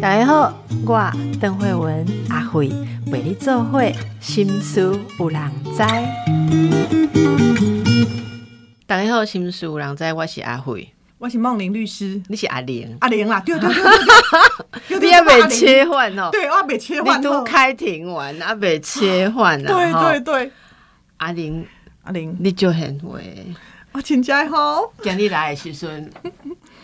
大家好，我邓慧文阿慧为你做会心思有人知。大家好，心思有人知，我是阿慧，我是梦玲律师，你是阿玲，阿玲啦，对对对对 对，你还没切换哦，对，我还没切换，你都开庭完，还没切换啊，对对对，阿玲阿玲，你就很会，我请假好，今日来的时阵。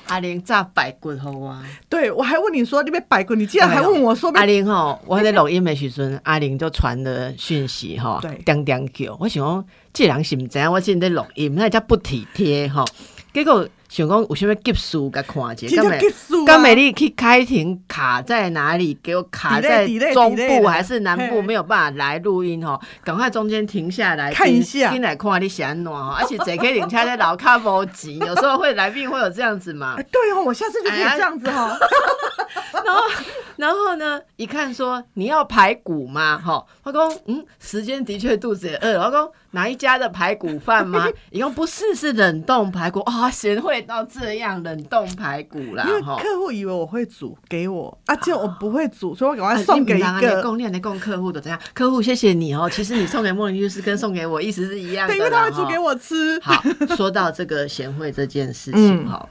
阿玲炸排骨好啊！对，我还问你说你要排骨，你竟然还问我说阿玲吼，我在录音的时阵，阿玲就传了讯息吼，叮叮叫，我想讲这人是毋知影我正在录音，那叫不体贴吼，结果。想讲有什么急事甲看者，刚美刚美丽去开庭卡在哪里？给我卡在中部还是南部？没有办法来录音吼，赶快中间停下来看一下，进来看你安怎吼。而且这可以领车在老卡无急，有时候会来宾会有这样子嘛？对哦，我下次就可以这样子哈。然后然后呢，一看说你要排骨吗？哈，我讲嗯，时间的确肚子也饿。我讲哪一家的排骨饭吗？以后不是是冷冻排骨啊，贤惠。到这样冷冻排骨啦，因为客户以为我会煮给我，啊，结果我不会煮，所以我赶快送给一个供链的供客户的怎样？客户谢谢你哦，其实你送给莫林律师跟送给我意思是一样的，因为他会煮给我吃。好，说到这个贤惠这件事情哈。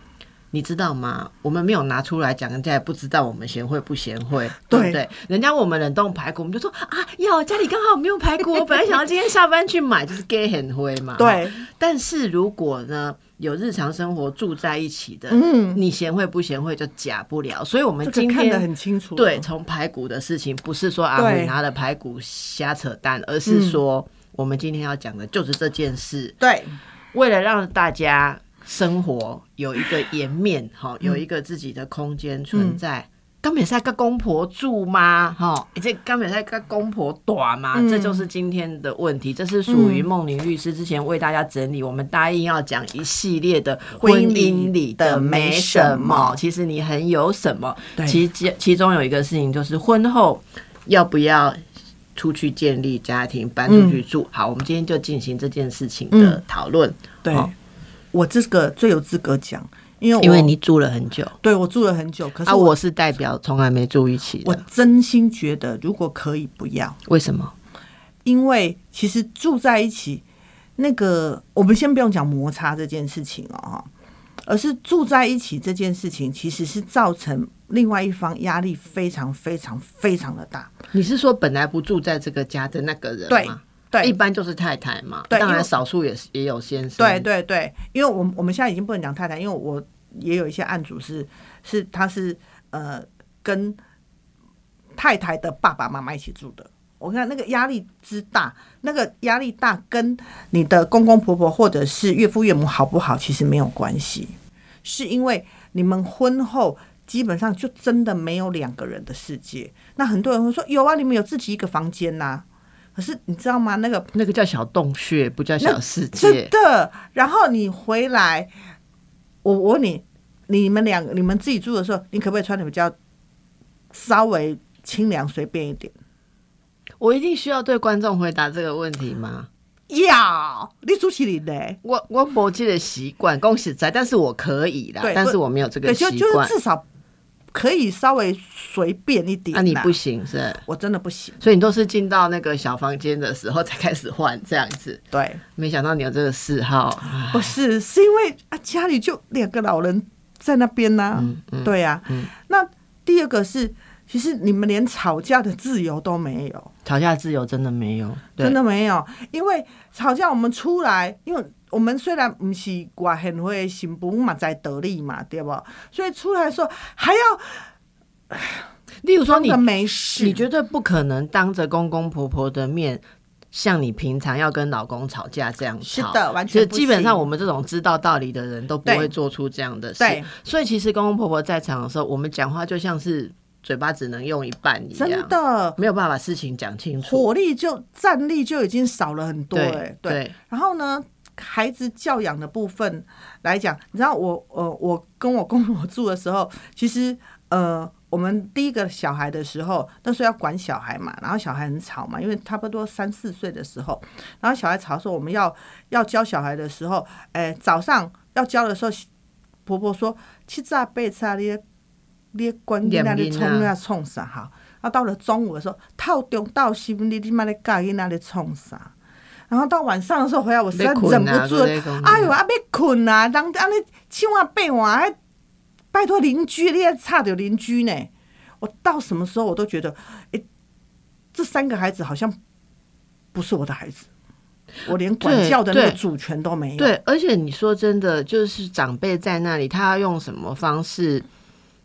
你知道吗？我们没有拿出来讲，人家也不知道我们贤惠不贤惠，对不对？人家我们冷冻排骨，我们就说啊，要家里刚好没有排骨，我本来想要今天下班去买，就是给很灰嘛。对。但是如果呢，有日常生活住在一起的，嗯，你贤惠不贤惠就假不了。所以我们今天看得很清楚。对，从排骨的事情，不是说阿伟拿了排骨瞎扯淡，而是说我们今天要讲的就是这件事。对，为了让大家。生活有一个颜面，哈，有一个自己的空间存在。刚美在跟公婆住吗？哈，这刚美在跟公婆短吗？这就是今天的问题。这是属于梦玲律师之前为大家整理，我们答应要讲一系列的婚姻里的没什么。其实你很有什么？其其其中有一个事情就是婚后要不要出去建立家庭，搬出去住？好，我们今天就进行这件事情的讨论。对。我这个最有资格讲，因为因为你住了很久，对我住了很久，可是我是代表，从来没住一起。我真心觉得，如果可以，不要。为什么？因为其实住在一起，那个我们先不用讲摩擦这件事情哦，而是住在一起这件事情，其实是造成另外一方压力非常非常非常的大。你是说本来不住在这个家的那个人吗？对，一般就是太太嘛，当然少数也是也有先生。对对对，因为我我们现在已经不能讲太太，因为我也有一些案主是是他是呃跟太太的爸爸妈妈一起住的。我看那个压力之大，那个压力大跟你的公公婆婆或者是岳父岳母好不好其实没有关系，是因为你们婚后基本上就真的没有两个人的世界。那很多人会说有啊，你们有自己一个房间呐。可是你知道吗？那个那个叫小洞穴，不叫小世界。真的。然后你回来，我我问你，你们两个你们自己住的时候，你可不可以穿的比较稍微清凉随便一点？我一定需要对观众回答这个问题吗？要，你主持人呢？我我没这个习惯，恭喜在，但是我可以啦。但是我没有这个习惯，至少。可以稍微随便一点，那你不行是？我真的不行，所以你都是进到那个小房间的时候才开始换这样子。对，没想到你有这个嗜好。不是，是因为啊家里就两个老人在那边呢。对呀，那第二个是，其实你们连吵架的自由都没有，吵架自由真的没有，真的没有，因为吵架我们出来，因为。我们虽然不是外很会新妇嘛，在得力嘛，对不？所以出来说还要，例如说你没事，你绝对不可能当着公公婆婆的面，像你平常要跟老公吵架这样吵。是的，完全。基本上我们这种知道道理的人都不会做出这样的事。所以其实公公婆婆在场的时候，我们讲话就像是嘴巴只能用一半一样，真的没有办法把事情讲清楚，火力就战力就已经少了很多。哎，对。然后呢？孩子教养的部分来讲，你知道我呃，我跟我公婆住的时候，其实呃，我们第一个小孩的时候，那时候要管小孩嘛，然后小孩很吵嘛，因为差不多三四岁的时候，然后小孩吵的时候，我们要要教小孩的时候，哎，早上要教的时候，婆婆说七早八早你你咧管囡仔咧念囡仔创啊创啥哈？啊，到了中午的时候，套中到心你你妈咧教囡仔咧创啥？然后到晚上的时候回来，我实在忍不住哎呦，啊，要困啊，人安尼千万别换，还拜托邻居，你还差点邻居呢。我到什么时候我都觉得，哎、这三个孩子好像不是我的孩子，我连管教的那个主权都没有。对，而且你说真的，就是长辈在那里，他要用什么方式？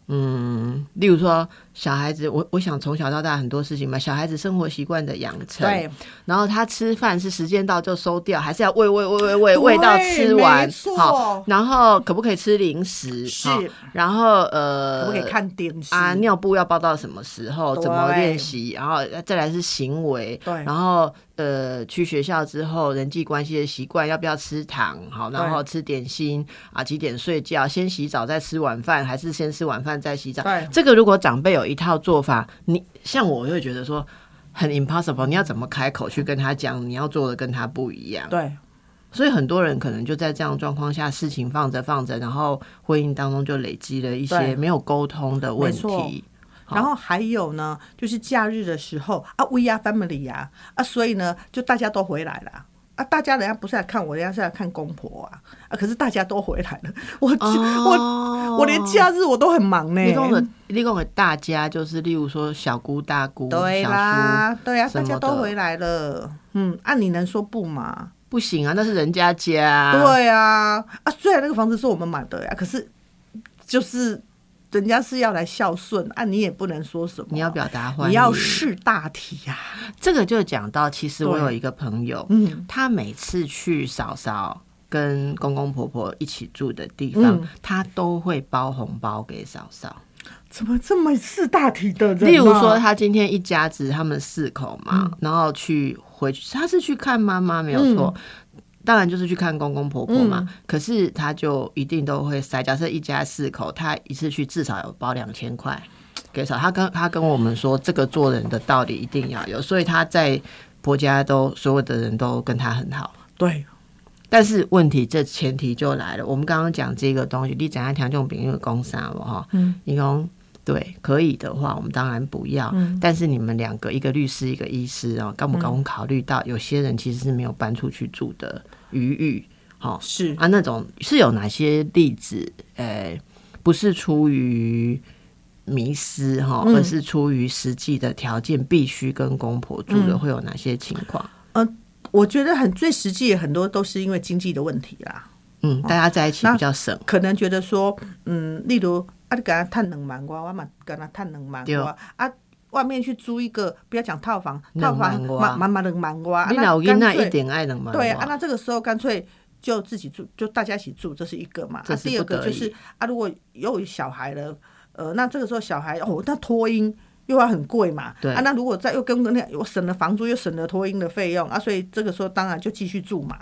嗯，例如说小孩子，我我想从小到大很多事情嘛，小孩子生活习惯的养成，对，然后他吃饭是时间到就收掉，还是要喂喂喂喂喂喂到吃完好，然后可不可以吃零食？是好然后呃，可不可以看电视啊？尿布要包到什么时候？怎么练习？然后再来是行为，对然后呃，去学校之后人际关系的习惯，要不要吃糖？好，然后吃点心啊？几点睡觉？先洗澡再吃晚饭，还是先吃晚饭再洗澡？对这个如果长辈有一套做法，你像我就会觉得说很 impossible，你要怎么开口去跟他讲你要做的跟他不一样？对所以很多人可能就在这样状况下，事情放着放着，然后婚姻当中就累积了一些没有沟通的问题。然后还有呢，就是假日的时候啊，we are family 呀啊，所以呢，就大家都回来了。啊，大家人家不是来看我，人家是来看公婆啊啊！可是大家都回来了，我、我我连假日我都很忙呢。立功给大家就是，例如说小姑、大姑、对小啦，叔，对呀、大家都回来了。嗯，啊，你能说不吗？不行啊，那是人家家。对啊，啊，虽然那个房子是我们买的呀，可是就是人家是要来孝顺啊，你也不能说什么。你要表达你要试大体呀、这个就讲到，其实我有一个朋友，嗯，他每次去嫂嫂跟公公婆婆一起住的地方，嗯他都会包红包给嫂嫂。怎么这么四大体的人、啊？例如说，他今天一家子他们四口嘛，嗯然后去回去，他是去看妈妈没有错。当然就是去看公公婆婆嘛，嗯可是他就一定都会塞。假设一家四口，他一次去至少有包两千块给少。他跟他跟我们说，这个做人的道理一定要有，所以他在婆家都所有的人都跟他很好。对，但是问题这前提就来了，我们刚刚讲这个东西，你怎样调这种饼因为攻杀了哈，嗯，你讲对可以的话，我们当然不要。嗯但是你们两个，一个律师，一个医师哦，刚不刚考虑到有些人其实是没有搬出去住的余裕，哈、是啊，那种是有哪些例子？呃，不是出于迷失哈，嗯而是出于实际的条件，必须跟公婆住的，嗯会有哪些情况？我觉得很最实际，很多都是因为经济的问题啦。嗯，大家在一起比较省。可能觉得说，嗯，例如啊，你给他探两万块，我嘛跟他探两万对块啊。外面去租一个，不要讲套房，套房块满满满两万块，啊你那老囡那干脆一点爱能吗？对啊，那这个时候干脆就自己住，就大家一起住，这是一个嘛。这啊，第二个就是啊，如果有小孩了，呃，那这个时候小孩哦，那托婴又要很贵嘛。对啊，那如果再又跟那我省了房租，又省了托婴的费用啊，所以这个时候当然就继续住嘛。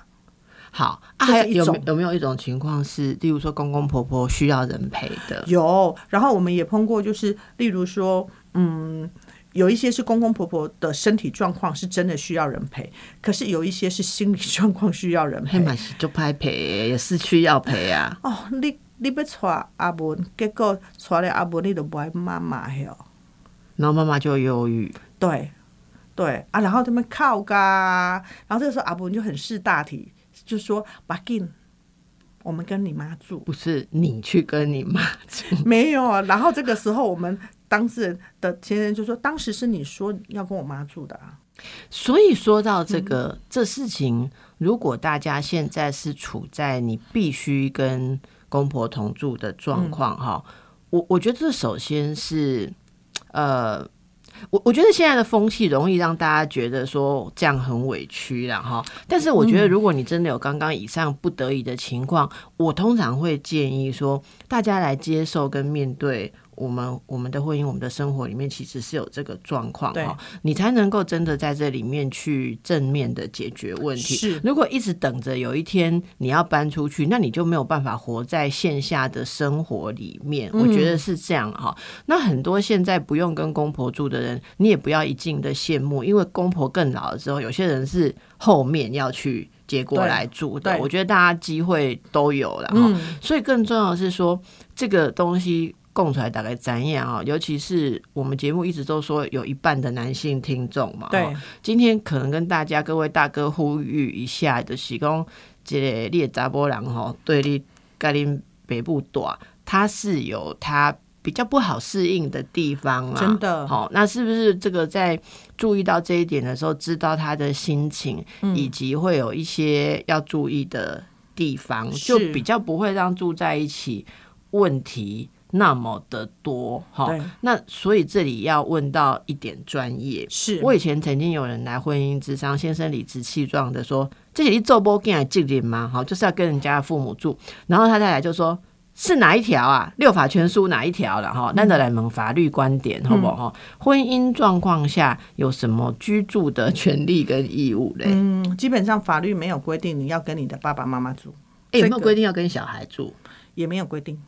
好啊，还有有有没有一种情况是，例如说公公婆婆需要人陪的，有，然后我们也碰过，就是例如说，嗯，有一些是公公婆婆的身体状况是真的需要人陪，可是有一些是心理 状况需要人陪。就拍陪，也是需要陪啊。哦，你你要带阿文，结果带了阿文，你都不爱妈妈哟。然后妈妈就忧郁，对对啊，然后他们靠噶，然后这个时候阿文就很识大体，就说：“把紧，我们跟你妈住。不是你去跟你妈住，” 没有啊，然后这个时候我们当事人的前人就说：“当时是你说要跟我妈住的啊。所以说到这个、这事情，如果大家现在是处在你必须跟公婆同住的状况哈、我我觉得这首先是呃。我我觉得现在的风气容易让大家觉得说这样很委屈了哈，但是我觉得如果你真的有刚刚以上不得已的情况，我通常会建议说大家来接受跟面对我们我们的婚姻、我们的生活里面其实是有这个状况哈，你才能够真的在这里面去正面的解决问题。是如果一直等着有一天你要搬出去，那你就没有办法活在线下的生活里面。我觉得是这样哈。那很多现在不用跟公婆住的人，你也不要一劲的羡慕，因为公婆更老了之后，有些人是后面要去结过来住的。我觉得大家机会都有了哈。嗯，所以更重要的是说，这个东西供出来大概怎样啊？尤其是我们节目一直都说有一半的男性听众嘛，对，今天可能跟大家各位大哥呼吁一下就是讲，这个你的查波人吼，对你跟你北部短，他是有他。比较不好适应的地方啊，真的好、那是不是这个在注意到这一点的时候，知道他的心情，嗯以及会有一些要注意的地方，就比较不会让住在一起问题那么的多哈。那所以这里要问到一点专业。是我以前曾经有人来婚姻之商，先生理直气壮的说：“这里做波进来敬礼吗？好，就是要跟人家父母住。”然后他再来就说。是哪一条啊？六法全书哪一条了哈？那得来问法律观点，好不好？哈婚姻状况下有什么居住的权利跟义务嘞？嗯，基本上法律没有规定你要跟你的爸爸妈妈住，哎、有没有这个规定要跟小孩住？也没有规定。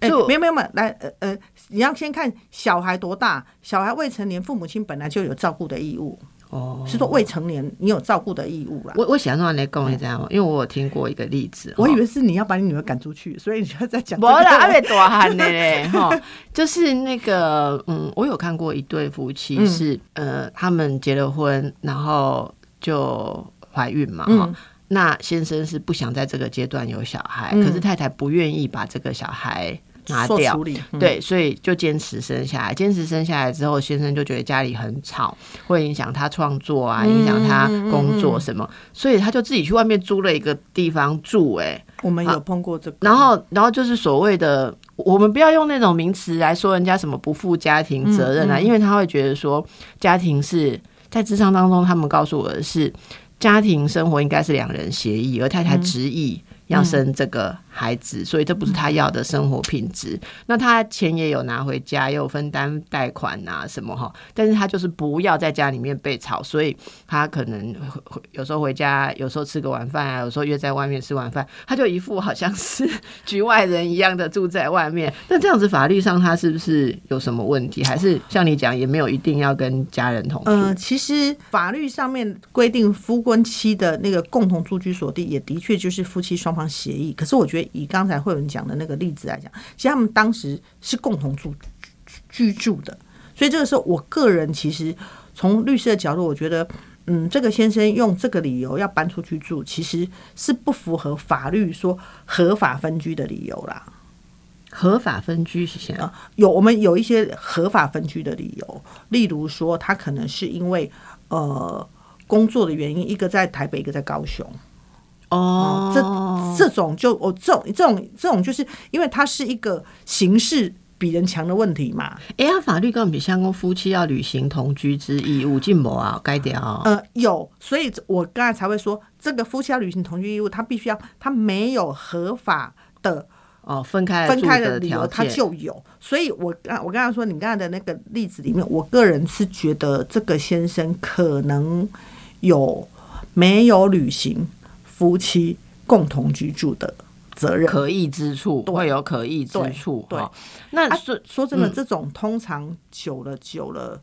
哎、没有没有没有，来呃呃，你要先看小孩多大，小孩未成年，父母亲本来就有照顾的义务，哦，是说未成年你有照顾的义务啦。我我想让你讲，你知道吗？因为我有听过一个例子，我以哈为是你要把你女儿赶出去，所以你就在讲、这没个。啦，阿贝大汉的嘞，哈，就是那个，嗯，我有看过一对夫妻嗯是，呃，他们结了婚，然后就怀孕嘛，哈、嗯那先生是不想在这个阶段有小孩，嗯。可是太太不愿意把这个小孩拿掉。对，所以就坚持生下来。坚持生下来之后，先生就觉得家里很吵，会影响他创作啊，影响他工作什么，所以他就自己去外面租了一个地方住、哎，我们有碰过这个。然后，然后就是所谓的，我们不要用那种名词来说人家什么不负家庭责任啊，因为他会觉得说家庭是在智商当中，他们告诉我的是家庭生活应该是两人协议，而太太执意要生这个孩子，所以这不是他要的生活品质。那他钱也有拿回家，也有分担贷款啊什么哈，但是他就是不要在家里面被吵，所以他可能有时候回家，有时候吃个晚饭啊，有时候约在外面吃晚饭，他就一副好像是局外人一样的住在外面。那这样子法律上他是不是有什么问题？还是像你讲，也没有一定要跟家人同住？呃，其实法律上面规定夫婚妻的那个共同住居所地，也的确就是夫妻双方协议。可是我觉得以刚才慧文讲的那个例子来讲，其实他们当时是共同住居住的，所以这个时候，我个人其实从律师的角度，我觉得。嗯，这个先生用这个理由要搬出去住，其实是不符合法律说合法分居的理由啦。合法分居是什么？有我们有一些合法分居的理由，例如说他可能是因为呃工作的原因，一个在台北，一个在高雄，哦，这这种就我、这种这种这种就是因为它是一个形式比人强的问题嘛，哎呀，法律根本比相公夫妻要履行同居之义务，进某啊，该掉啊。呃，有，所以我刚才才会说，这个夫妻要履行同居义务，他必须要他没有合法的哦，分开分开的理由，条他，就有。所以我刚我刚才说，你刚才的那个例子里面，我个人是觉得这个先生可能有没有履行夫妻共同居住的责任。可疑之处对会有可疑之处。对那啊说真的，嗯这种通常久了久了，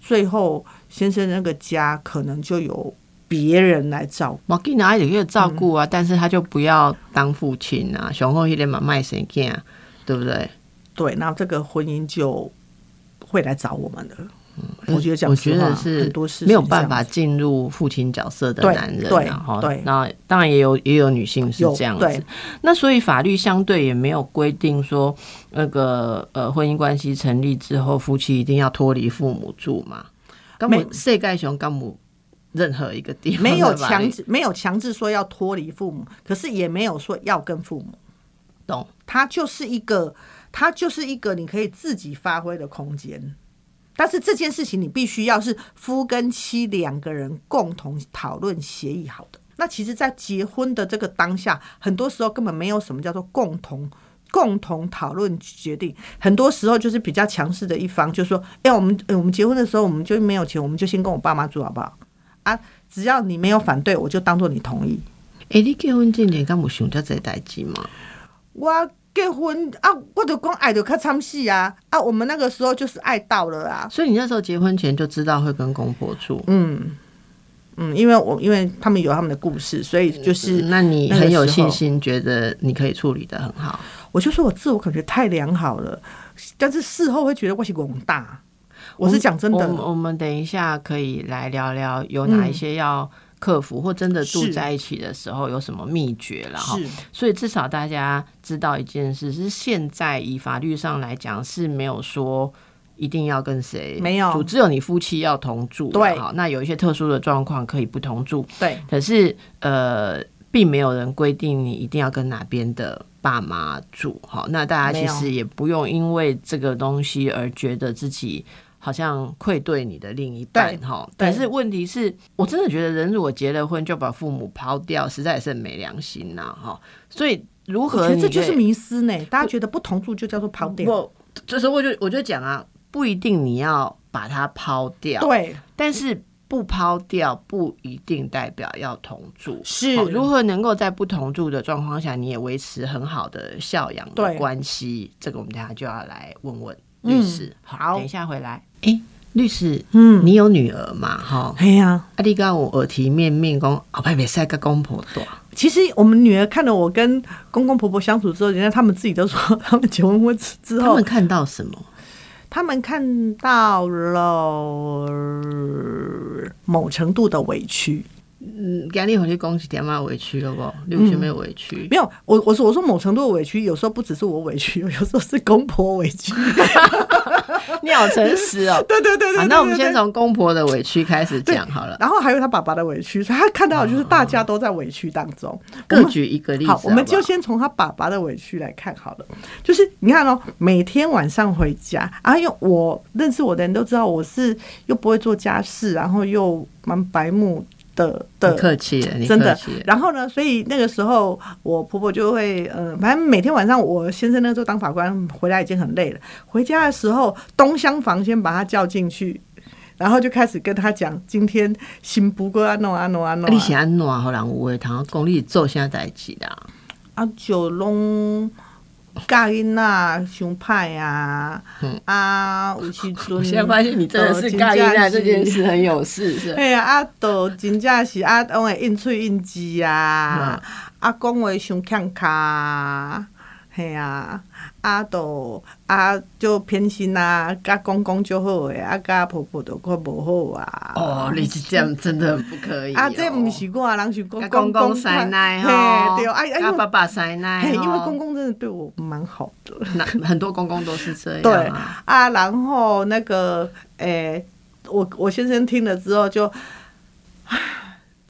最后先生那个家可能就有别人来照顾。我给哪里可以照顾嗯啊，但是他就不要当父亲啊，雄厚一点嘛卖谁干，对不对？对，那这个婚姻就会来找我们的。我觉得讲我觉得是很多事没有办法进入父亲角色的男人对啊，哈对那当然也有也有女性是有这样子。那所以法律相对也没有规定说，那个呃婚姻关系成立之后，夫妻一定要脱离父母住嘛？根没本世界上根本任何一个地方没有强制，没有强制说要脱离父母，可是也没有说要跟父母。懂。它就是一个，它就是一个你可以自己发挥的空间。但是这件事情你必须要是夫跟妻两个人共同讨论协议好的。那其实，在结婚的这个当下，很多时候根本没有什么叫做共同。共同讨论决定，很多时候就是比较强势的一方，就说：“哎、我们、呃我们结婚的时候，我们就没有钱，我们就先跟我爸妈住好不好？啊，只要你没有反对，我就当做你同意。哎、你结婚之前敢有想到这代志吗？我结婚啊，我就讲爱就较惨死啊啊！我们那个时候就是爱到了啊，所以你那时候结婚前就知道会跟公婆住，嗯，嗯，因为我因为他们有他们的故事，所以就是那你那个很有信心，觉得你可以处理的很好。我就说我自我感觉太良好了，但是事后会觉得我是广大。我是讲真的，我们等一下可以来聊聊有哪一些要克服，或真的住在一起的时候有什么秘诀了哈。是所以至少大家知道一件事，是现在以法律上来讲是没有说一定要跟谁没有住，只有你夫妻要同住。对好，那有一些特殊的状况可以不同住，对可是呃，并没有人规定你一定要跟哪边的爸妈住。好，那大家其实也不用因为这个东西而觉得自己。好像愧对你的另一半对哈，但是问题是我真的觉得人如果结了婚就把父母抛掉，实在是很没良心呐哈。所以如何这就是迷思呢。大家觉得不同住就叫做抛掉，不，就是我就我就讲啊，不一定你要把它抛掉，对，但是不抛掉不一定代表要同住。是好如何能够在不同住的状况下，你也维持很好的孝养的关系？这个我们等下就要来问问嗯律师。好等一下回来。哎，律师，嗯，你有女儿嘛？哈，哎呀，阿弟跟我耳提面命讲，后摆别使跟公婆多。其实我们女儿看了我跟公公婆婆相处之后，人家他们自己都说，他们结婚婚之后他们，看到什么？他们看到了某程度的委屈。嗯，今日回去讲一点嘛委屈了不？你有什么委屈？没有，我我说我说某程度的委屈，有时候不只是我委屈，有时候是公婆委屈。你好诚实哦。对对对那我们先从公婆的委屈开始讲好了，然后还有他爸爸的委屈，所以他看到的就是大家都在委屈当中。各举一个例子好好，好，我们就先从他爸爸的委屈来看好了。就是你看哦，每天晚上回家，啊，因为我认识我的人都知道我是又不会做家事，然后又蛮白目的的客气了，真的。然后呢，所以那个时候我婆婆就会，呃，反正每天晚上我先生那时候当法官回来已经很累了，回家的时候东厢房先把他叫进去，然后就开始跟他讲今天新不过安诺安诺安诺啊，你是安怎互人有话通讲你做啥代志啦？啊，就拢教囡仔伤歹啊，啊，有时阵 我现在发现你真的是呃盖伊娜这件。事很有事，是哎呀 啊，啊，都真正是啊，拢会应喙应舌啊，啊，讲话伤欠卡，嘿啊，啊，都啊，就偏心啊，甲公公就好诶，啊，甲婆婆就较无好啊。哦，你是这样真的很不可以哦。啊，这毋是我啊，人是公甲公公奶奶吼，对，啊，啊因为爸爸奶奶嘿，因为公公真的对我蛮好的。那 很多公公都是这样对啊。啊，然后那个，诶、我我先生听了之后就，唉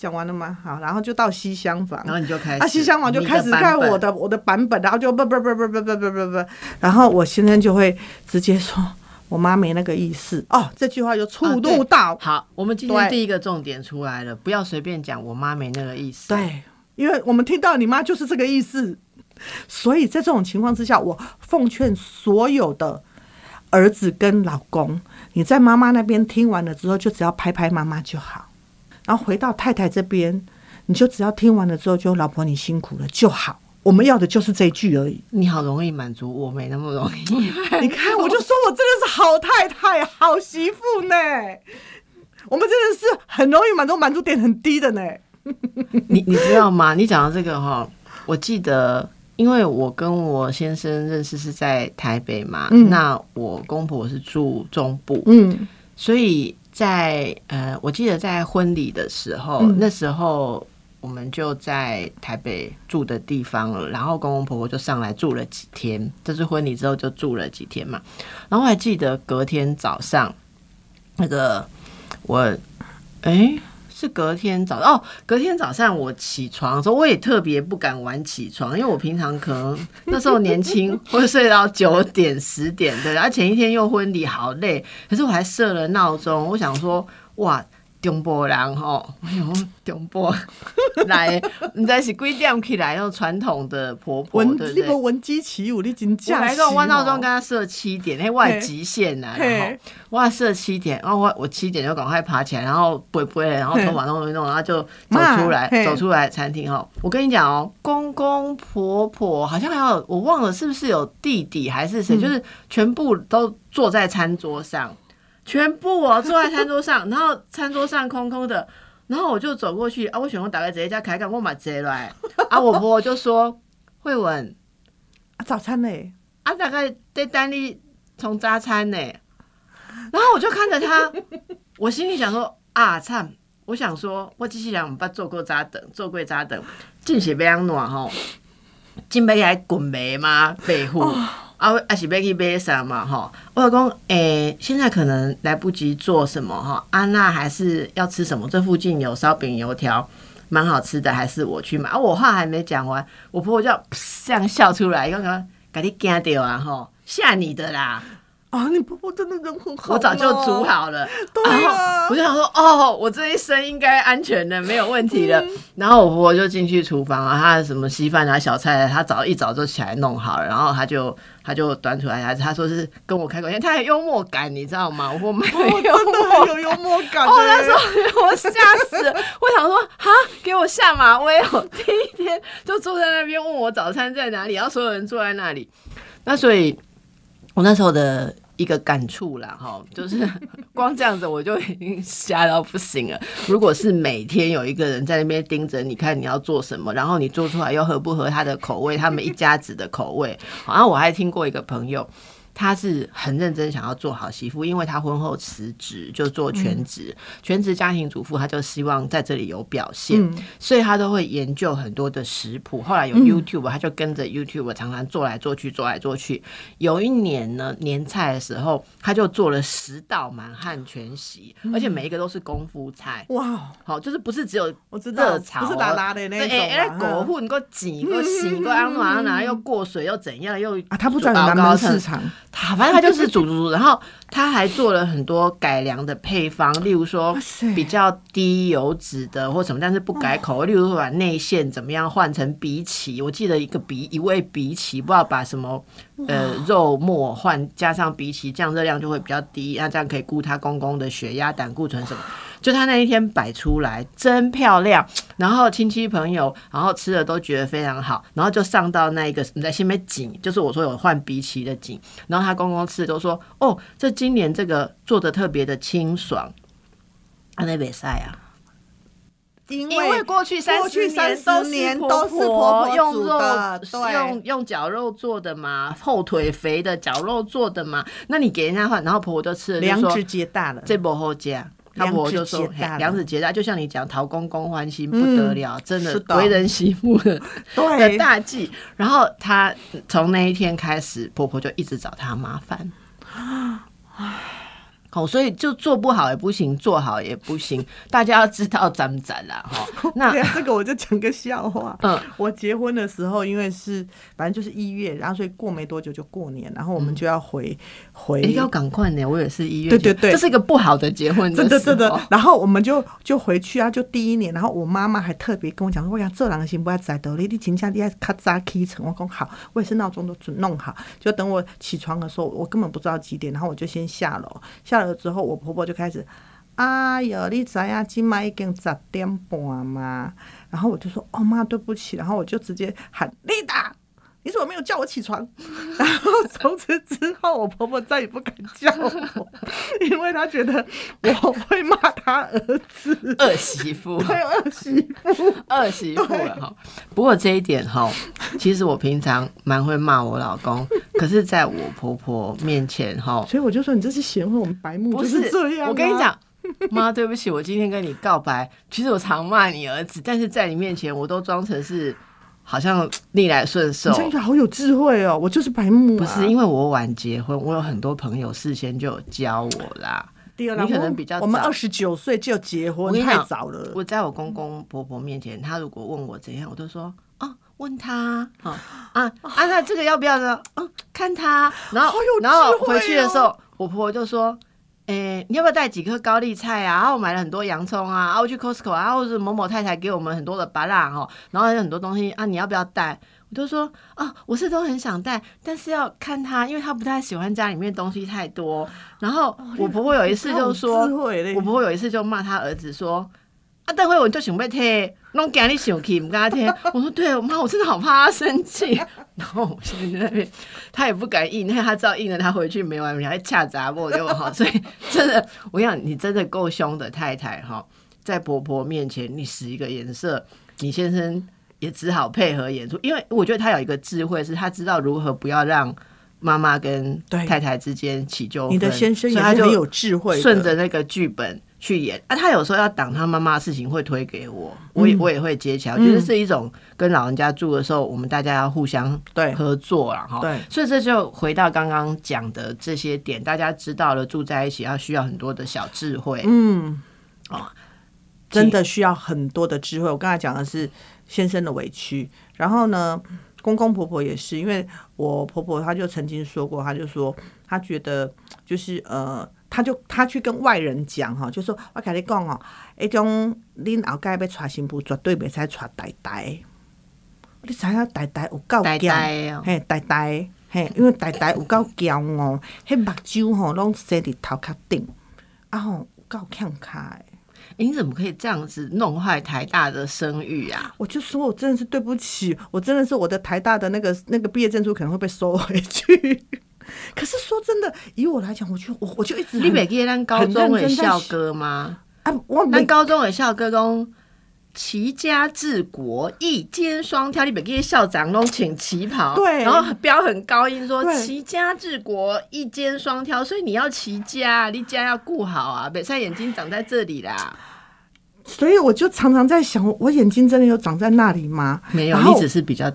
讲完了吗？好，然后就到西厢房，然后你就开始，啊，西厢房就开始看我的我的版本，然后就不不不不不不不不不，然后我先生就会直接说，我妈没那个意思哦，这句话就触啊对怒到，好，我们今天第一个重点出来了，不要随便讲我妈没那个意思。，对，因为我们听到你妈就是这个意思，所以在这种情况之下，我奉劝所有的儿子跟老公，你在妈妈那边听完了之后，就只要拍拍妈妈就好，然后回到太太这边，你就只要听完了之后，就老婆你辛苦了就好。我们要的就是这一句而已。你好容易满足，我没那么容易。你看，我就说我真的是好太太、好媳妇呢。我们真的是很容易满足，满足点很低的呢。你你知道吗？你讲到这个哈，我记得，因为我跟我先生认识是在台北嘛，嗯那我公婆是住中部，嗯所以在呃，我记得在婚礼的时候，嗯那时候我们就在台北住的地方了，然后公公婆婆就上来住了几天，这是婚礼之后就住了几天嘛。然后我还记得隔天早上，那个我哎。是隔天早哦，隔天早上我起床的时候，我也特别不敢晚起床，因为我平常可能 那时候年轻会睡到九点十点的，然后前一天又婚礼，好累。可是我还设了闹钟，我想说，哇，中波人吼，哎呦，中波来，你知是几点起来？那种传统的婆婆，闻对不对？你无闻鸡起舞，你真我正还跟我闹钟跟干他设七点，那我的极限呐、嘿然后我要设七点，然后我我七点就赶快爬起来，然后背背然后头发弄一弄，然后就走出来走出来餐厅哦。我跟你讲哦，公公婆婆好像还有我忘了是不是有弟弟还是嗯谁，就是全部都坐在餐桌上，全部哦坐在餐桌上，然后餐桌上空空的。然后我就走过去啊，我想我打开直接家开干，我把接来啊，我婆婆就说慧文啊，早餐呢，啊，大概在单你从扎餐呢，然后我就看着他，我心里想说啊，惨。我想说，我只是想把做过扎等，做过扎等，进是要安暖吼，进要来滚梅吗？北户啊，啊是要去买啥嘛？哈，我老公诶，现在可能来不及做什么哈。安娜还是要吃什么？这附近有烧饼、油条，蛮好吃的，还是我去买？啊，我话还没讲完，我婆婆就这样笑出来，刚刚给你惊掉啊！哈，吓你的啦！啊，你婆婆真的人很好，我早就煮好了。对啊，我就想说，哦，我这一生应该安全的，没有问题的。然后我婆婆就进去厨房啊，她什么稀饭啊、小菜，她早一早就起来弄好了，然后她就她就端出来，她她说是跟我开口，因为她很幽默感，你知道吗？我 没有幽默感。哦，那时候我吓死了，我想说，哈，给我下马威哦！第一天就坐在那边问我早餐在哪里，然后所有人坐在那里，那所以我那时候的。一个感触啦，哈，就是 光这样子我就已经吓到不行了。如果是每天有一个人在那边盯着你看你要做什么，然后你做出来又合不合他的口味，他们一家子的口味，好像我还听过一个朋友。他是很认真想要做好媳妇，因为他婚后辞职就做全职，全职家庭主妇，他就希望在这里有表现，所以他都会研究很多的食谱。后来有 YouTube，他就跟着 YouTube 常常做来做去，做来做去。有一年呢，年菜的时候，他就做了十道满汉全席，而且每一个都是功夫菜。哇，好，就是不是只有我知道，不是拉拉的那种，哎，狗混过挤过洗过安哪哪又过水又怎样又啊，他不知道南门市场。他反正他就是煮煮煮，然后他还做了很多改良的配方，例如说比较低油脂的或什么，但是不改口味，例如说把内馅怎么样换成荸荠，我记得一个荸一味荸荠，不知道把什么呃肉末换加上荸荠，这样热量就会比较低，那这样可以顾他公公的血压、胆固醇什么。就他那一天摆出来真漂亮，然后亲戚朋友，然后吃的都觉得非常好，然后就上到那一个你在下面景，就是我说有换鼻息的景，然后他公公吃都说哦，这今年这个做的特别的清爽，啊那比赛啊，因为过去三十年都是婆婆用肉用用绞肉做的嘛，后腿肥的绞肉做的嘛，那你给人家换，然后婆婆就吃了，两指结大了，这不好加。他婆就说：“两子结大，就像你讲，陶公公欢心不得了，真的为人媳妇的 的大忌。然后她从那一天开始，婆婆就一直找她麻烦。哦，所以就做不好也不行，做好也不行，大家要知道怎么斩啦。哈，那这个我就讲个笑话。嗯，我结婚的时候，因为是反正就是一月，然后所以过没多久就过年，然后我们就要回回。要赶快呢，我也是一月。对对对，这是一个不好的结婚。真的真的。然后我们就就回去啊，就第一年，然后我妈妈还特别跟我讲说：“我讲这两个行不要在得了，你请假你要咔嚓起床。”我讲好，我也是闹钟都准弄好，就等我起床的时候，我根本不知道几点，然后我就先下楼下。了之后，我婆婆就开始，哎呦，你知呀，今麦已经十点半嘛。然后我就说，哦妈，对不起。然后我就直接喊丽达，你怎么没有叫我起床？然后从此之后，我婆婆再也不敢叫我，因为她觉得我会骂她儿子二媳妇，对二媳妇二媳妇了哈。不过这一点哈，其实我平常蛮会骂我老公。可是，在我婆婆面前，哈，所以我就说你这是贤惠，我们白目就是这样。我跟你讲，妈，对不起，我今天跟你告白。其实我常骂你儿子，但是在你面前，我都装成是好像逆来顺受。真的好有智慧哦！我就是白目，不是因为我晚结婚，我有很多朋友事先就有教我啦。第二，你可能比较我们二十九岁就结婚，太早了。我在我公公婆婆面前，他如果问我怎样，我都说。问他，好啊啊，那这个要不要呢？嗯，看他，然后然后回去的时候，我婆婆就说：“诶，你要不要带几颗高丽菜啊？然后我买了很多洋葱啊，然后去 Costco 啊，或者某某太太给我们很多的巴拉哈，然后还有很多东西啊，你要不要带？”我就说：“啊，我是都很想带，但是要看他，因为他不太喜欢家里面东西太多。”然后我婆婆有一次就说：“我婆婆有一次就骂他儿子说。”啊，等会我就想要听，拢惊你生气，唔敢听。我说对，妈，我真的好怕他生气。然后我现在在那边，他也不敢应，因为他知道应了，他回去没完，没了还恰杂我，对我好。所以真的，我想你真的够凶的太太哈。在婆婆面前你使一个颜色，你先生也只好配合演出，因为我觉得他有一个智慧，是他知道如何不要让妈妈跟太太之间起纠纷。你的先生也是很有智慧的，顺着那个剧本去演啊。他有时候要挡他妈妈的事情，会推给我，我也、嗯我也会接起来。我觉得是一种跟老人家住的时候，我们大家要互相对合作了哈。对所以这就回到刚刚讲的这些点，大家知道了住在一起要需要很多的小智慧。嗯，哦真的需要很多的智慧。我刚才讲的是先生的委屈，然后呢，公公婆婆也是，因为我婆婆她就曾经说过，她就说她觉得就是呃。她就他去跟外人讲哈，就说我跟你讲哦，迄种恁后盖要娶新妇，绝对袂使娶呆呆。你知影呆呆有够呆强，嘿，呆呆，嘿，因为呆呆有够强哦，迄目睭吼拢生伫头壳顶，啊吼有够欠卡的。你怎么可以这样子弄坏台大的声誉啊？我就说我真的是对不起，我真的是我的台大的那个那个毕业证书可能会被收回去。可是说真的，以我来讲，我就我我就一直很你每记得咱高中的很认真在校歌吗？啊，我咱没高中的校歌讲齐家治国一肩双挑，你每个校长都请旗袍，对然后标很高音说齐家治国一肩双挑，所以你要齐家，你家要顾好啊，北塞眼睛长在这里啦，所以我就常常在想，我眼睛真的有长在那里吗？没有，你只是比较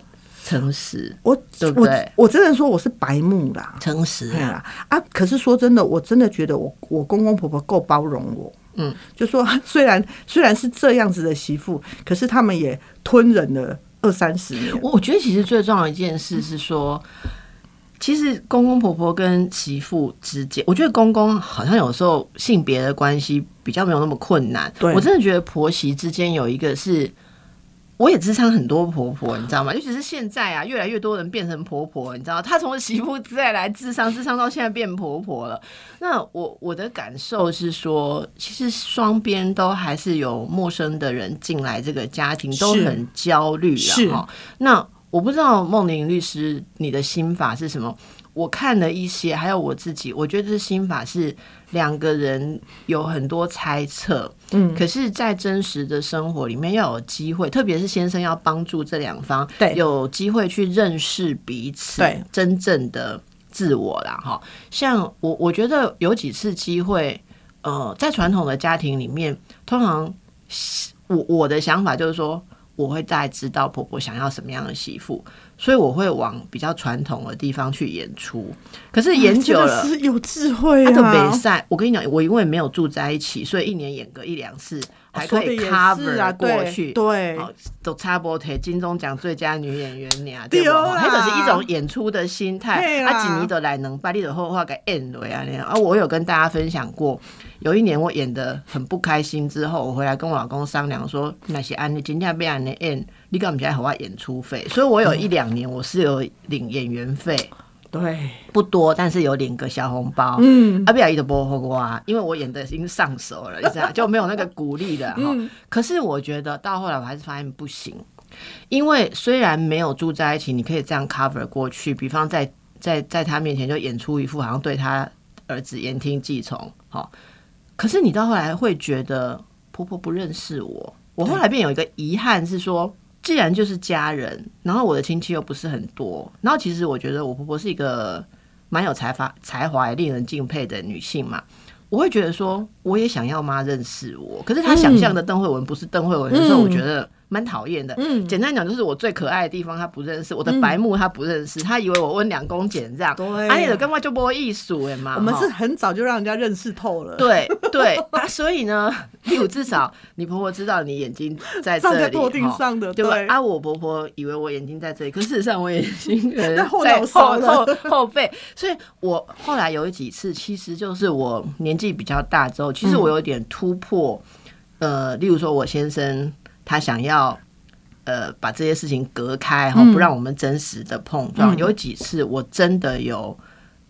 诚实，我对不对我我真的说我是白目啦。诚实啊，啊！可是说真的，我真的觉得我我公公婆婆够包容我，嗯，就说 虽然虽然是这样子的媳妇，可是他们也吞忍了二三十年。我我觉得其实最重要一件事是说，其实公公婆婆跟媳妇之间，我觉得公公好像有时候性别的关系比较没有那么困难。对我真的觉得婆媳之间有一个是。我也智商很多婆婆，你知道吗？尤其是现在啊，越来越多人变成婆婆，你知道，她从媳妇再来智商，智商到现在变婆婆了。那我我的感受是说，其实双边都还是有陌生的人进来这个家庭，都很焦虑是啊。哈那我不知道梦玲律师你的心法是什么？我看了一些，还有我自己，我觉得这心法是两个人有很多猜测，嗯，可是，在真实的生活里面要有机会，特别是先生要帮助这两方，对有机会去认识彼此，对真正的自我啦。哈，像我，我觉得有几次机会，呃，在传统的家庭里面，通常我我的想法就是说，我会大概知道婆婆想要什么样的媳妇，所以我会往比较传统的地方去演出。可是演久了，是有智慧他的啊！比赛，我跟你讲，我因为没有住在一起，所以一年演个一两次，还可以 cover 啊，过对去。对，哦，都差不多提金钟奖最佳女演员呢，对对不？啦那就是一种演出的心态。啊，几年都来能把你的后话给演落啊那样。啊，我有跟大家分享过，有一年我演的很不开心之后，我回来跟我老公商量说，那些安你今天被安尼演，你敢不在和我演出费？所以我有一两年我是有领演员费。对，不多，但是有领个小红包。嗯，阿比亚伊的波后瓜，因为我演的已经上手了，你知道，就没有那个鼓励了哈。嗯可是我觉得到后来，我还是发现不行，因为虽然没有住在一起，你可以这样 cover 过去，比方在在在他面前就演出一副好像对他儿子言听计从，好。可是你到后来会觉得婆婆不认识我，我后来便有一个遗憾是说。既然就是家人，然后我的亲戚又不是很多，然后其实我觉得我婆婆是一个蛮有才华、才华也令人敬佩的女性嘛。我会觉得说，我也想要妈认识我，可是他想象的邓慧文不是邓慧文的时候，嗯我觉得蛮讨厌的。嗯简单讲，就是我最可爱的地方他不认识，我的白目他不认识，他以为我温良恭俭让，对啊，你的根本就不会艺术哎嘛。哈我们是很早就让人家认识透了，对对。啊，所以呢，例如至少你婆婆知道你眼睛在这里，站在头顶哈上的，对。啊，我婆婆以为我眼睛在这里，可事实上我眼睛在后后后背，所以我后来有几次，其实就是我年纪比较大之后，其实嗯我有点突破。呃，例如说我先生他想要。呃，把这些事情隔开哈，嗯不让我们真实的碰撞。嗯有几次我真的有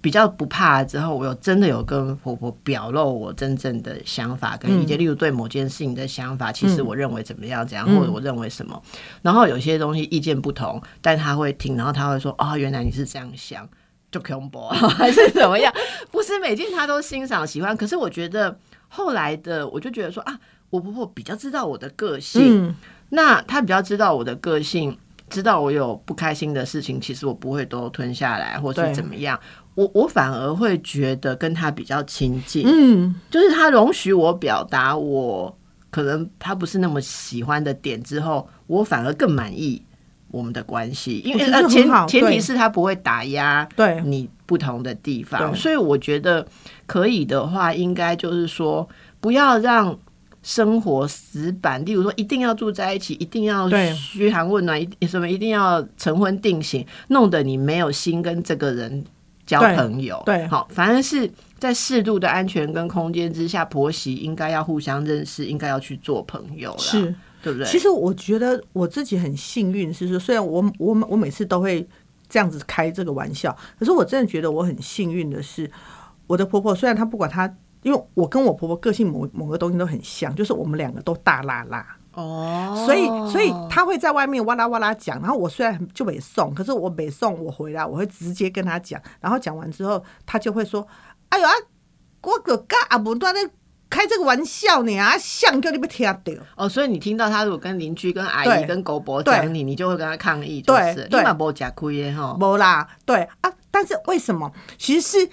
比较不怕之后，我有真的有跟婆婆表露我真正的想法跟意见，嗯例如对某件事情的想法，其实嗯我认为怎么样怎样，嗯或者我认为什么。然后有些东西意见不同，但他会听，然后他会说：“哦，原来你是这样想。”就恐怖 还是怎么样？不是每件他都欣赏喜欢，可是我觉得后来的，我就觉得说啊，我婆婆比较知道我的个性，嗯，那她比较知道我的个性，知道我有不开心的事情，其实我不会都吞下来，或是怎么样。我我反而会觉得跟她比较亲近，嗯，就是她容许我表达我可能她不是那么喜欢的点之后，我反而更满意我们的关系，因为前前提是他不会打压对，你不同的地方，所以我觉得可以的话，应该就是说不要让。生活死板，例如说一定要住在一起，一定要嘘寒问暖，一什么一定要成婚定型，弄得你没有心跟这个人交朋友。对好，反而是在适度的安全跟空间之下，婆媳应该要互相认识，应该要去做朋友了，是。对不对？其实我觉得我自己很幸运，是说虽然我我我每次都会这样子开这个玩笑，可是我真的觉得我很幸运的是，我的婆婆虽然她不管她，因为我跟我婆婆个性某某个东西都很像，就是我们两个都大拉拉，哦，所以所以她会在外面哇啦哇啦讲，然后我虽然就没送，可是我没送，我回来我会直接跟她讲，然后讲完之后，她就会说：“哎呦啊，我个干阿伯在那开这个玩笑呢，啊，像叫你不听到。”哦，所以你听到他如果跟邻居、跟阿姨、跟狗伯对讲你，你就会跟他抗议，就是对对你嘛无吃亏耶哈。没啦，对啊，但是为什么？其实是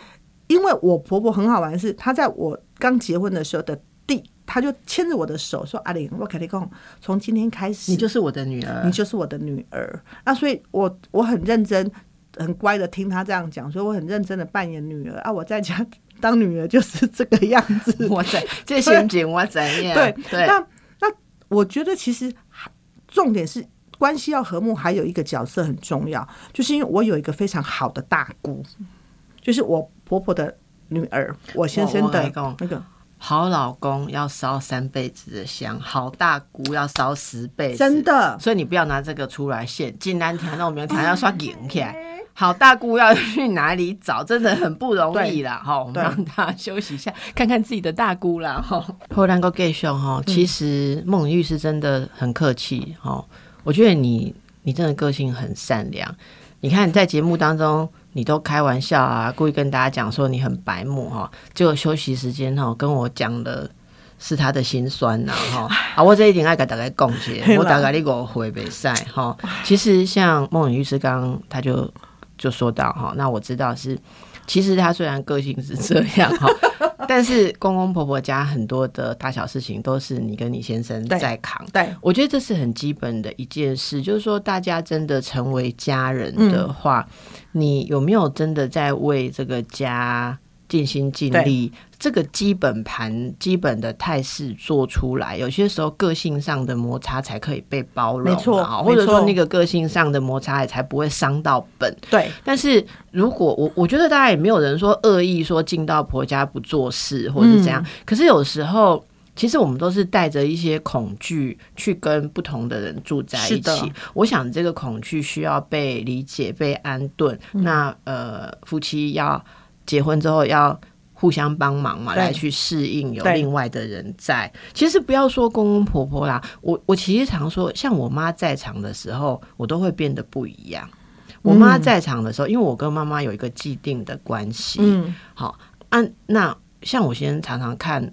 因为我婆婆很好玩的是，她在我刚结婚的时候的第，她就牵着我的手说：“阿玲，我跟你讲，从今天开始，你就是我的女儿，你就是我的女儿。”那所以我我很认真、很乖的听她这样讲，所以我很认真的扮演女儿啊。我在家当女儿就是这个样子。我在这陷阱我怎样？对对，那那我觉得其实还重点是关系要和睦，还有一个角色很重要，就是因为我有一个非常好的大姑，就是我婆婆的女儿，我先生的那个，好老公要烧三辈子的香，好大姑要烧十辈子，真。的所以你不要拿这个出来现，竟然听到我们听要刷赢起来。好大姑要去哪里找，真的很不容易啦。哈，我们对让他休息一下，看看自己的大姑啦。哈，后兰哥 gay 兄哈，其实孟玉是真的很客气哈。我觉得你你真的个性很善良。你看在节目当中，你都开玩笑啊，故意跟大家讲说你很白目哈，结果休息时间哈跟我讲的。是他的心酸呐，哈啊！我这一点爱给大家讲解，我大概你个回比赛哈。其实像孟雨律师刚刚他就就说到哈，那我知道是，其实他虽然个性是这样哈，但是公公婆婆家很多的大小事情都是你跟你先生在扛。对我觉得这是很基本的一件事，就是说大家真的成为家人的话，你有没有真的在为这个家尽心尽力？这个基本盘、基本的态势做出来，有些时候个性上的摩擦才可以被包容嘛，没错或者说那个个性上的摩擦也才不会伤到本。对但是如果我我觉得大家也没有人说恶意说进到婆家不做事或者是这样，可是有时候。其实我们都是带着一些恐惧去跟不同的人住在一起。我想这个恐惧需要被理解、被安顿。那呃，夫妻要结婚之后要互相帮忙嘛，来去适应有另外的人在。其实不要说公公婆婆啦，我我其实常说，像我妈在场的时候，我都会变得不一样。我妈在场的时候，因为我跟妈妈有一个既定的关系，嗯，好，按、那像我先生常常看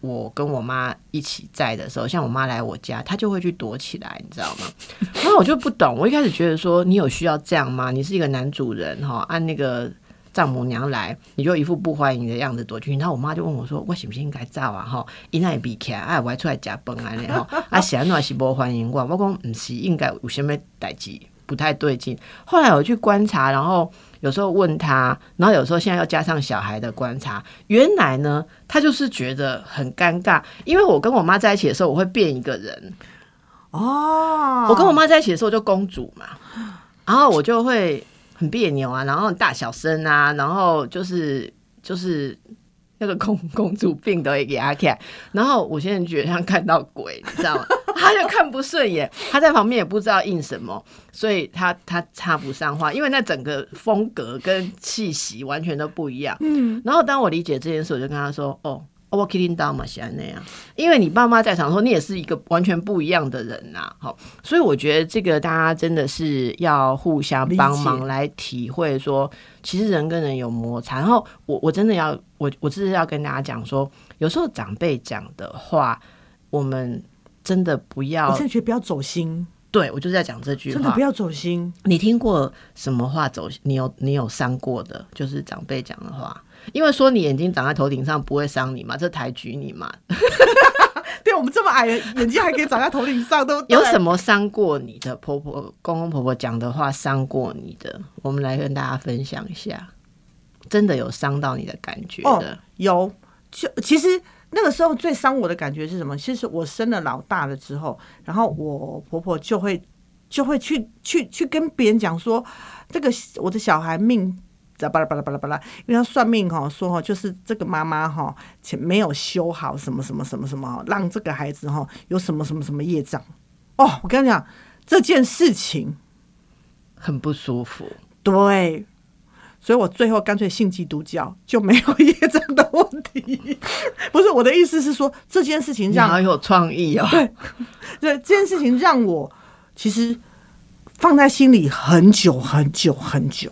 我跟我妈一起在的时候，像我妈来我家，她就会去躲起来，你知道吗？然后我就不懂，我一开始觉得说你有需要这样吗？你是一个男主人哈，按那个。丈母娘来，你就一副不欢迎的样子躲进去。然后我妈就问我说：“我是不是应该走啊？哈，伊那比起来，哎，我还出来加班啊呢哈，啊，是安怎是不欢迎我？我讲毋是，应该有什么代志不太对劲。后来我去观察，然后有时候问他，然后有时候现在要加上小孩的观察，原来呢，他就是觉得很尴尬，因为我跟我妈在一起的时候，我会变一个人。哦，我跟我妈在一起的时候就公主嘛，然后我就会很别扭啊，然后大小声啊，然后就是就是那个公 公主病都会给他看，然后我现在觉得像看到鬼，你知道吗？他就看不顺眼，他在旁边也不知道应什么，所以他他插不上话，因为那整个风格跟气息完全都不一样。嗯，然后当我理解这件事，我就跟他说：“哦。”我 k i 到嘛，喜欢那样，因为你爸妈在场的时候，你也是一个完全不一样的人呐、好，所以我觉得这个大家真的是要互相帮忙来体会说，其实人跟人有摩擦。然后我我真的要我我只是要跟大家讲说，有时候长辈讲的话，我我们真的不要我要真的觉得不要走心，对我就是在讲这句话真的不。要走心。你听过什么话走？你有你有伤过的，就是长辈讲的话。因为说你眼睛长在头顶上不会伤你嘛，这抬举你嘛。对我们这么矮，眼睛还可以长在头顶上，都？有什么伤过你的婆婆、公公婆婆讲的话伤过你的？我们来跟大家分享一下，真的有伤到你的感觉哦的。有，就其实那个时候最伤我的感觉是什么？其实我生了老大了之后，然后我婆婆就会就会去去去跟别人讲说，这个我的小孩命。巴拉巴拉巴拉巴拉，因为他算命哈说哈，就是这个妈妈哈前没有修好什么什么什么什么，让这个孩子哈有什么什么什么业障。哦，我跟你讲这件事情，很不舒服。对，所以我最后干脆信基督教，就没有业障的问题。不是我的意思是说，这件事情让你好有创意哦！对这件事情让我其实放在心里很久很久很久。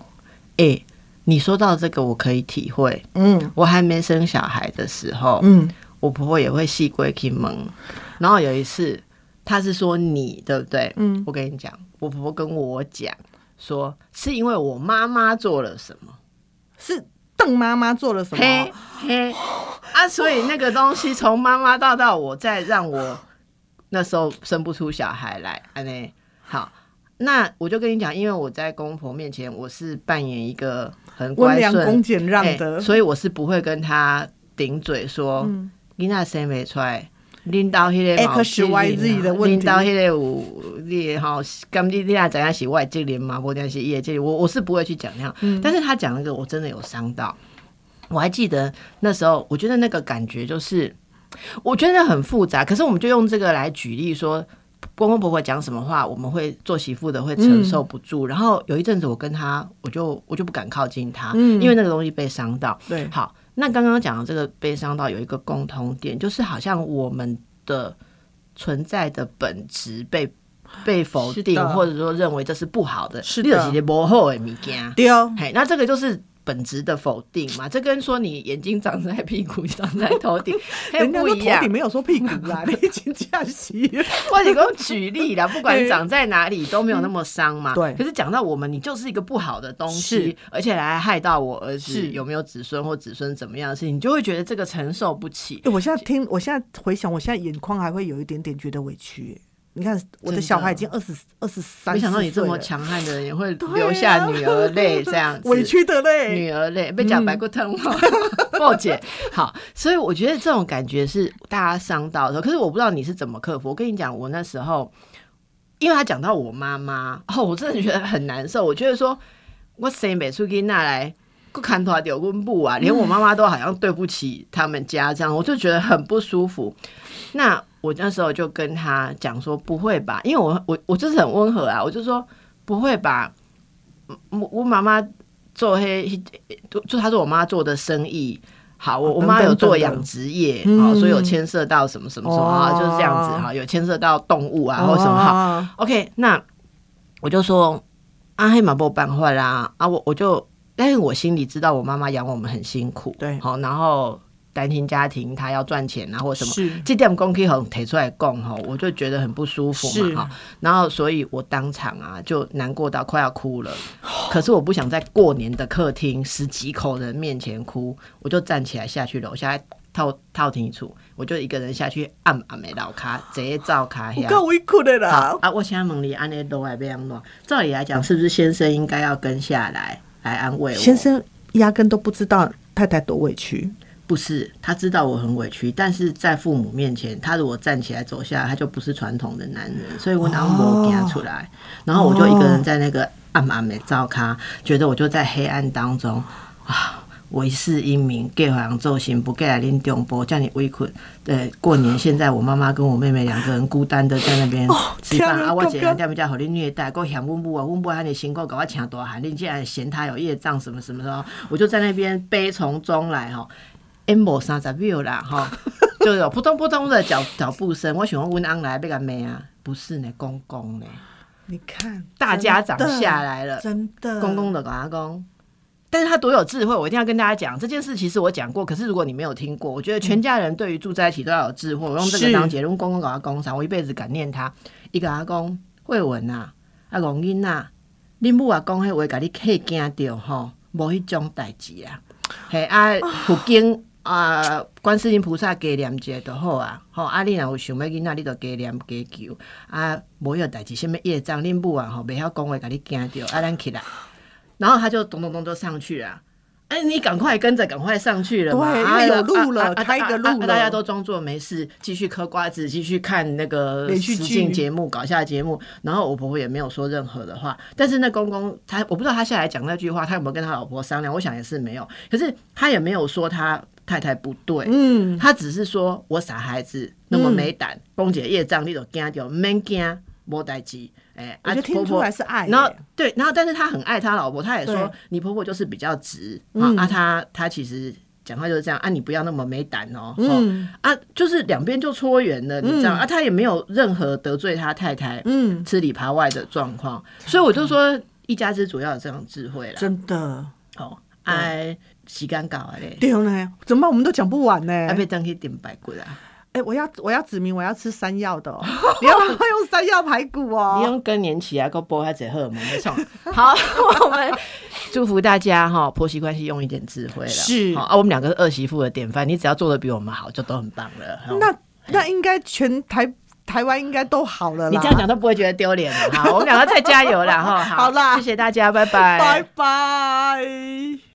哎、你说到这个，我可以体会。嗯我还没生小孩的时候，嗯，我婆婆也会细龟去蒙。然后有一次，她是说你对不对？嗯，我跟你讲，我婆婆跟我讲说，是因为我妈妈做了什么。是邓妈妈做了什么？嘿啊，所以那个东西从妈妈到到我，再让我那时候生不出小孩来，安内好。那我就跟你讲，因为我在公婆面前，我是扮演一个很温乖顺、良恭俭让哎的，所以我是不会跟他顶嘴说，嗯你那谁没出来，拎到迄个 X Y Z 的问题拎到迄个有你吼，咁你你若知影是我的责任嘛，无定是伊的责任，我我是不会去讲那样。嗯但是他讲那个，我真的有伤到。我还记得那时候，我觉得那个感觉就是，我觉得很复杂。可是我们就用这个来举例说，公公婆婆讲什么话，我们会做媳妇的会承受不住。然后有一阵子，我跟他，我就我就不敢靠近他，嗯因为那个东西被伤到。对，好，那刚刚讲的这个悲伤到有一个共同点，就是好像我们的存在的本质被被否定，或者说认为这是不好的，是的。不好的物件。丢嘿，那这个就是本质的否定嘛？这跟说你眼睛长在屁股、长在头顶，嘿人家说头顶。没有说屁股啦，你已经这样洗。或者给举例啦，不管长在哪里都没有那么伤嘛。对可是讲到我们，你就是一个不好的东西，而且来害到我儿子是有没有子孙或子孙怎么样的事情，你就会觉得这个承受不起。欸我现在听，我现在回想，我现在眼眶还会有一点点觉得委屈欸。你看，我的小孩已经二十二十三，没想到你这么强悍的人也会流下女儿泪，这样子委屈的泪。女儿泪被讲白骨疼吗？抱姐，好，所以我觉得这种感觉是大家伤到的。可是我不知道你是怎么克服。我跟你讲，我那时候，因为他讲到我妈妈，哦，我真的觉得很难受。我觉得说，我生不出去那来。不看拖丢根布啊，连我妈妈都好像对不起他们家这样，我就觉得很不舒服。那我那时候就跟他讲说，不会吧？因为我我我就是很温和啊，我就说不会吧，我我妈妈做黑，就就她说我妈做的生意。好，我我妈有做养殖业啊、嗯所以有牵涉到什么什么什么啊，哦就是这样子哈、有牵涉到动物啊或什么好。OK，那我就说啊，黑马没有办坏啦啊，我我就，但是我心里知道我妈妈养我们很辛苦，对好，然后单亲家庭他要赚钱啊或什么，是这点公可以很提出来供吼，我就觉得很不舒服嘛哈，然后所以我当场啊就难过到快要哭了，可是我不想在过年的客厅十几口人面前哭，我就站起来下去楼下套套厅处，我就一个人下去按按的老卡，直接照卡下。我够委屈的啦。啊，我现在问你，安尼都还被安怎？照理来讲，是不是先生应该要跟下来来安慰我？先生压根都不知道太太多委屈，不是，他知道我很委屈，但是在父母面前，他如果站起来走下来，他就不是传统的男人，所以我拿我给他出来，然后我就一个人在那个暗暗的照咖，觉得我就在黑暗当中啊。为世英名，给好像奏行不给来拎中波，叫你围困。对，过年现在我妈妈跟我妹妹两个人孤单的在那边吃饭、啊，我姐人家比较好你虐待，给我嫌温布啊，温布喊你辛苦，搞我抢多喊你竟然嫌他有业障什么什么的，我就在那边悲从中来哈。M 无三十秒啦，哈，就有扑通扑通的脚脚步声。我想问温安来被个咩啊？不是呢，公公呢，你看大家长下来了，真的公公的跟他讲，但是他多有智慧，我一定要跟大家讲这件事。其实我讲过，可是如果你没有听过，我觉得全家人对于住在一起都要有智慧。我用这个当结论，公公搞他工厂，我一辈子感念他。一个阿公慧文呐，阿公英呐，恁母阿公迄话，甲你吓惊着吼，无迄种代志啊。嘿啊，福经啊，观世音菩萨加念者就好啊。吼，啊，你若有想要囡仔，你就加念加求啊。无有代志，什么业障，恁母啊吼，袂晓讲话，甲你惊着啊，咱起来。然后他就咚咚咚就上去了，哎，你赶快跟着，赶快上去了，对，因为有路了，开个路了，大家都装作没事，继续嗑瓜子，继续看那个实境节目、搞下节目。然后我婆婆也没有说任何的话，但是那公公他，我不知道他下来讲那句话，他有没有跟他老婆商量？我想也是没有。可是他也没有说他太太不对，嗯，他只是说我傻孩子那么没胆，公姐业障你都惊掉，免惊，莫代志。哎，我觉得听出来是爱。然后对，然后但是他很爱他老婆，他也说你婆婆就是比较直啊。啊，他他其实讲话就是这样啊，你不要那么没胆哦。嗯啊，就是两边就搓圆了，你知道啊？他也没有任何得罪他太太，嗯，吃里扒外的状况。所以我就说，一家之主要有这种智慧了。真的哦，哎，洗干搞嘞。对呢，怎么办？我们都讲不完呢。还被登去点白骨啊。哎，我要我要指明我要吃山药的，你要用山药排骨哦。你用更年期啊，够播还者荷尔蒙没错。好，我们祝福大家哈，婆媳关系用一点智慧了。是啊，我们两个是二媳妇的典范，你只要做的比我们好，就都很棒了。那那应该全台台湾应该都好了。你这样讲都不会觉得丢脸了。好，我们两个再加油了哈。好啦，谢谢大家，拜拜，拜拜。